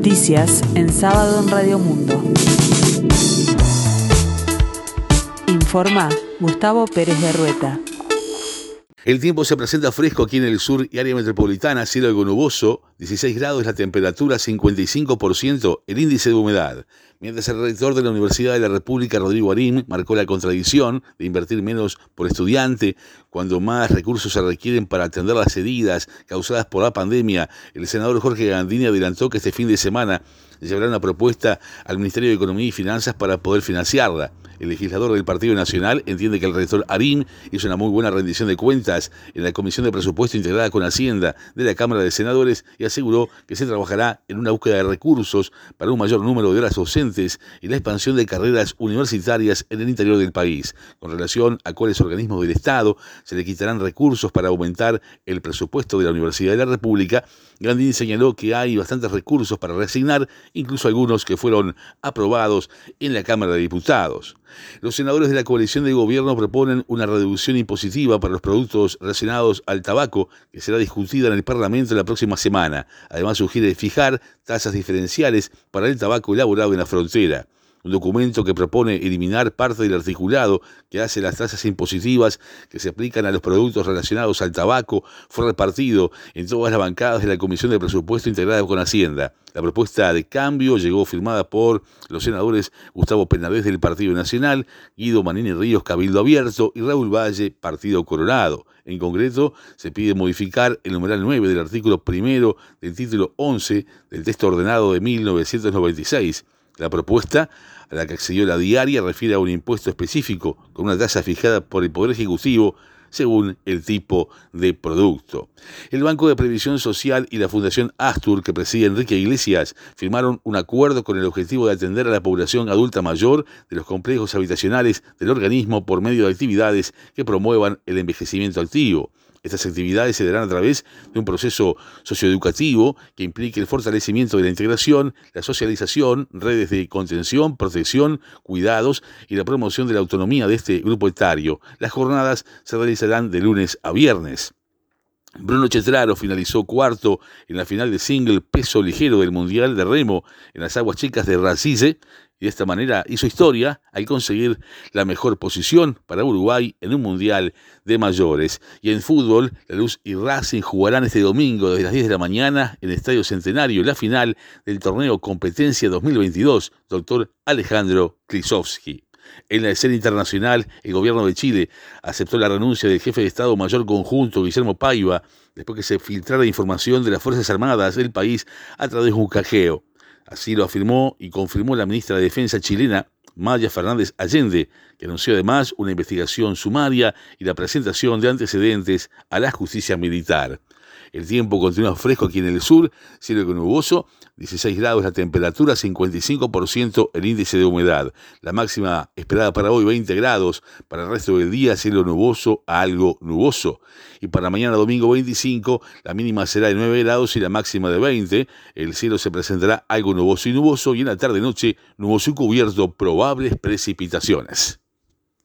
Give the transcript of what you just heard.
Noticias en sábado en Radio Mundo. Informa Gustavo Pérez de Rueta. El tiempo se presenta fresco aquí en el sur y área metropolitana, cielo algo nuboso, 16 grados la temperatura, 55% el índice de humedad. Mientras el rector de la Universidad de la República, Rodrigo Arim, marcó la contradicción de invertir menos por estudiante cuando más recursos se requieren para atender las heridas causadas por la pandemia, el senador Jorge Gandini adelantó que este fin de semana llevará una propuesta al Ministerio de Economía y Finanzas para poder financiarla. El legislador del Partido Nacional entiende que el rector Arim hizo una muy buena rendición de cuentas en la Comisión de Presupuesto integrada con Hacienda de la Cámara de Senadores y aseguró que se trabajará en una búsqueda de recursos para un mayor número de horas docentes y la expansión de carreras universitarias en el interior del país. Con relación a cuáles organismos del Estado se le quitarán recursos para aumentar el presupuesto de la Universidad de la República, Gandini señaló que hay bastantes recursos para reasignar, incluso algunos que fueron aprobados en la Cámara de Diputados. Los senadores de la coalición de gobierno proponen una reducción impositiva para los productos relacionados al tabaco que será discutida en el Parlamento la próxima semana. Además sugiere fijar tasas diferenciales para el tabaco elaborado en la frontera un documento que propone eliminar parte del articulado que hace las tasas impositivas que se aplican a los productos relacionados al tabaco, fue repartido en todas las bancadas de la Comisión de Presupuesto integrada con Hacienda. La propuesta de cambio llegó firmada por los senadores Gustavo Penavés del Partido Nacional, Guido Manini Ríos Cabildo Abierto y Raúl Valle Partido Coronado. En concreto, se pide modificar el numeral 9 del artículo primero del título 11 del texto ordenado de 1996 la propuesta a la que accedió la diaria refiere a un impuesto específico con una tasa fijada por el Poder Ejecutivo según el tipo de producto. El Banco de Previsión Social y la Fundación Astur, que preside Enrique Iglesias, firmaron un acuerdo con el objetivo de atender a la población adulta mayor de los complejos habitacionales del organismo por medio de actividades que promuevan el envejecimiento activo. Estas actividades se darán a través de un proceso socioeducativo que implique el fortalecimiento de la integración, la socialización, redes de contención, protección, cuidados y la promoción de la autonomía de este grupo etario. Las jornadas se realizarán de lunes a viernes. Bruno Chetraro finalizó cuarto en la final de single peso ligero del Mundial de Remo en las aguas chicas de Racise y de esta manera hizo historia al conseguir la mejor posición para Uruguay en un Mundial de mayores. Y en fútbol, La Luz y Racing jugarán este domingo desde las 10 de la mañana en el Estadio Centenario la final del torneo Competencia 2022, doctor Alejandro Klisowski. En la escena internacional, el gobierno de Chile aceptó la renuncia del jefe de Estado Mayor Conjunto, Guillermo Paiva, después que se filtrara información de las Fuerzas Armadas del país a través de un cajeo. Así lo afirmó y confirmó la ministra de Defensa chilena, Maya Fernández Allende, que anunció además una investigación sumaria y la presentación de antecedentes a la justicia militar. El tiempo continúa fresco aquí en el sur, cielo nuboso, 16 grados la temperatura, 55% el índice de humedad. La máxima esperada para hoy 20 grados, para el resto del día cielo nuboso a algo nuboso. Y para mañana domingo 25 la mínima será de 9 grados y la máxima de 20. El cielo se presentará algo nuboso y nuboso y en la tarde noche nuboso y cubierto probables precipitaciones.